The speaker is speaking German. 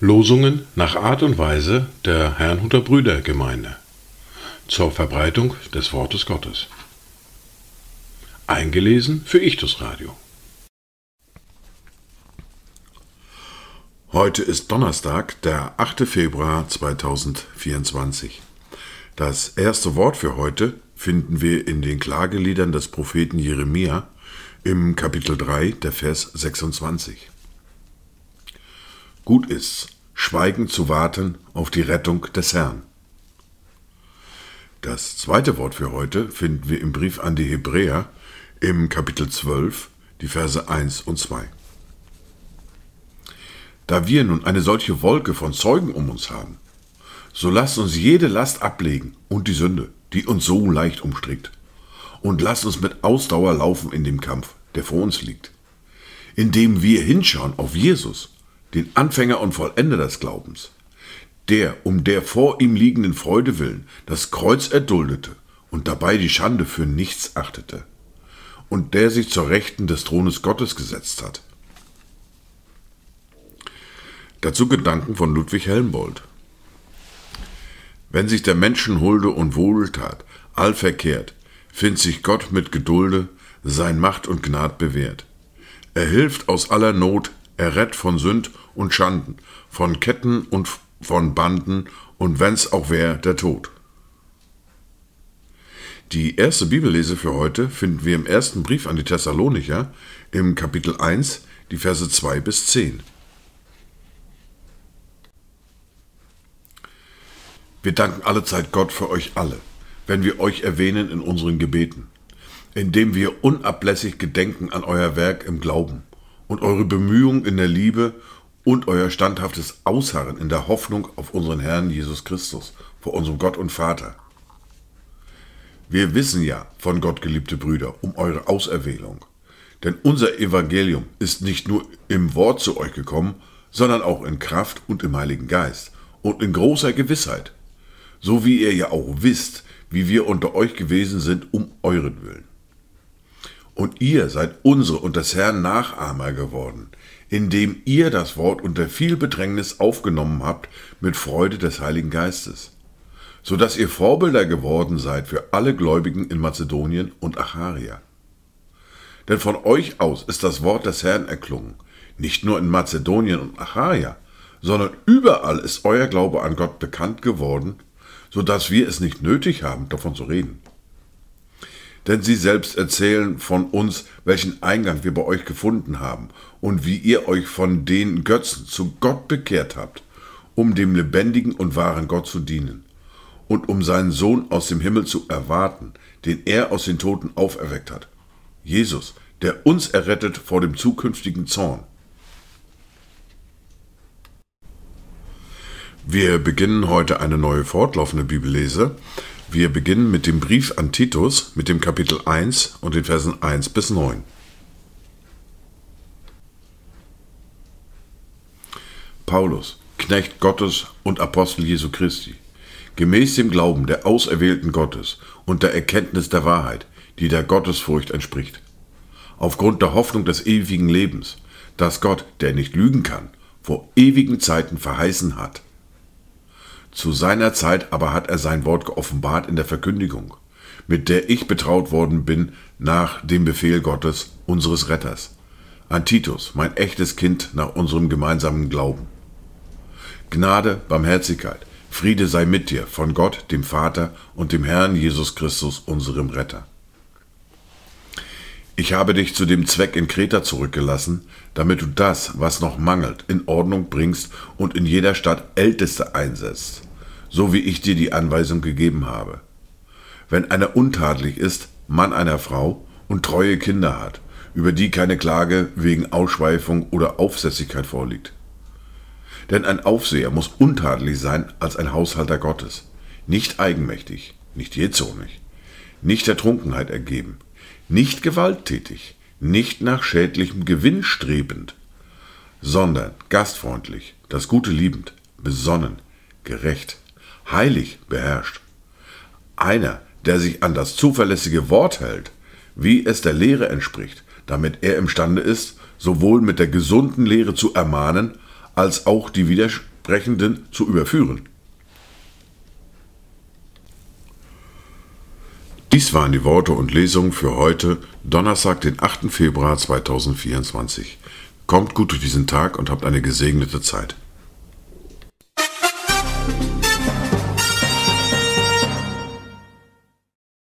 Losungen nach Art und Weise der Herrnhuter Brüdergemeinde zur Verbreitung des Wortes Gottes. Eingelesen für Ichtus Radio. Heute ist Donnerstag, der 8. Februar 2024. Das erste Wort für heute finden wir in den Klageliedern des Propheten Jeremia im Kapitel 3, der Vers 26. Gut ist's, schweigend zu warten auf die Rettung des Herrn. Das zweite Wort für heute finden wir im Brief an die Hebräer im Kapitel 12, die Verse 1 und 2. Da wir nun eine solche Wolke von Zeugen um uns haben, so lasst uns jede Last ablegen und die Sünde, die uns so leicht umstrickt, und lasst uns mit Ausdauer laufen in dem Kampf, der vor uns liegt, indem wir hinschauen auf Jesus, den Anfänger und Vollender des Glaubens, der um der vor ihm liegenden Freude willen das Kreuz erduldete und dabei die Schande für nichts achtete, und der sich zur Rechten des Thrones Gottes gesetzt hat. Dazu Gedanken von Ludwig Helmbold. Wenn sich der Menschen Hulde und Wohltat all verkehrt, findet sich Gott mit Gedulde sein Macht und Gnad bewährt. Er hilft aus aller Not, er rett von Sünd und Schanden, von Ketten und von Banden und wenn's auch wär, der Tod. Die erste Bibellese für heute finden wir im ersten Brief an die Thessalonicher im Kapitel 1, die Verse 2 bis 10. Wir danken allezeit Gott für euch alle, wenn wir euch erwähnen in unseren Gebeten, indem wir unablässig gedenken an euer Werk im Glauben und eure Bemühungen in der Liebe und euer standhaftes Ausharren in der Hoffnung auf unseren Herrn Jesus Christus, vor unserem Gott und Vater. Wir wissen ja, von Gott geliebte Brüder, um eure Auserwählung. Denn unser Evangelium ist nicht nur im Wort zu euch gekommen, sondern auch in Kraft und im Heiligen Geist und in großer Gewissheit, so wie ihr ja auch wisst, wie wir unter euch gewesen sind um euren Willen. Und ihr seid unsere und des Herrn Nachahmer geworden, indem ihr das Wort unter viel Bedrängnis aufgenommen habt mit Freude des Heiligen Geistes, so dass ihr Vorbilder geworden seid für alle Gläubigen in Mazedonien und Acharia. Denn von euch aus ist das Wort des Herrn erklungen, nicht nur in Mazedonien und Acharia, sondern überall ist euer Glaube an Gott bekannt geworden so dass wir es nicht nötig haben, davon zu reden. Denn sie selbst erzählen von uns, welchen Eingang wir bei euch gefunden haben und wie ihr euch von den Götzen zu Gott bekehrt habt, um dem lebendigen und wahren Gott zu dienen und um seinen Sohn aus dem Himmel zu erwarten, den er aus den Toten auferweckt hat. Jesus, der uns errettet vor dem zukünftigen Zorn. Wir beginnen heute eine neue fortlaufende Bibellese. Wir beginnen mit dem Brief an Titus, mit dem Kapitel 1 und den Versen 1 bis 9. Paulus, Knecht Gottes und Apostel Jesu Christi, gemäß dem Glauben der Auserwählten Gottes und der Erkenntnis der Wahrheit, die der Gottesfurcht entspricht. Aufgrund der Hoffnung des ewigen Lebens, das Gott, der nicht lügen kann, vor ewigen Zeiten verheißen hat zu seiner Zeit aber hat er sein Wort geoffenbart in der Verkündigung, mit der ich betraut worden bin nach dem Befehl Gottes, unseres Retters. An Titus, mein echtes Kind nach unserem gemeinsamen Glauben. Gnade, Barmherzigkeit, Friede sei mit dir von Gott, dem Vater und dem Herrn Jesus Christus, unserem Retter. Ich habe dich zu dem Zweck in Kreta zurückgelassen, damit du das, was noch mangelt, in Ordnung bringst und in jeder Stadt Älteste einsetzt, so wie ich dir die Anweisung gegeben habe. Wenn einer untadelig ist, Mann einer Frau und treue Kinder hat, über die keine Klage wegen Ausschweifung oder Aufsässigkeit vorliegt. Denn ein Aufseher muss untadelig sein als ein Haushalter Gottes, nicht eigenmächtig, nicht jähzornig, nicht der Trunkenheit ergeben, nicht gewalttätig, nicht nach schädlichem Gewinn strebend, sondern gastfreundlich, das Gute liebend, besonnen, gerecht, heilig beherrscht. Einer, der sich an das zuverlässige Wort hält, wie es der Lehre entspricht, damit er imstande ist, sowohl mit der gesunden Lehre zu ermahnen, als auch die Widersprechenden zu überführen. Dies waren die Worte und Lesungen für heute, Donnerstag, den 8. Februar 2024. Kommt gut durch diesen Tag und habt eine gesegnete Zeit.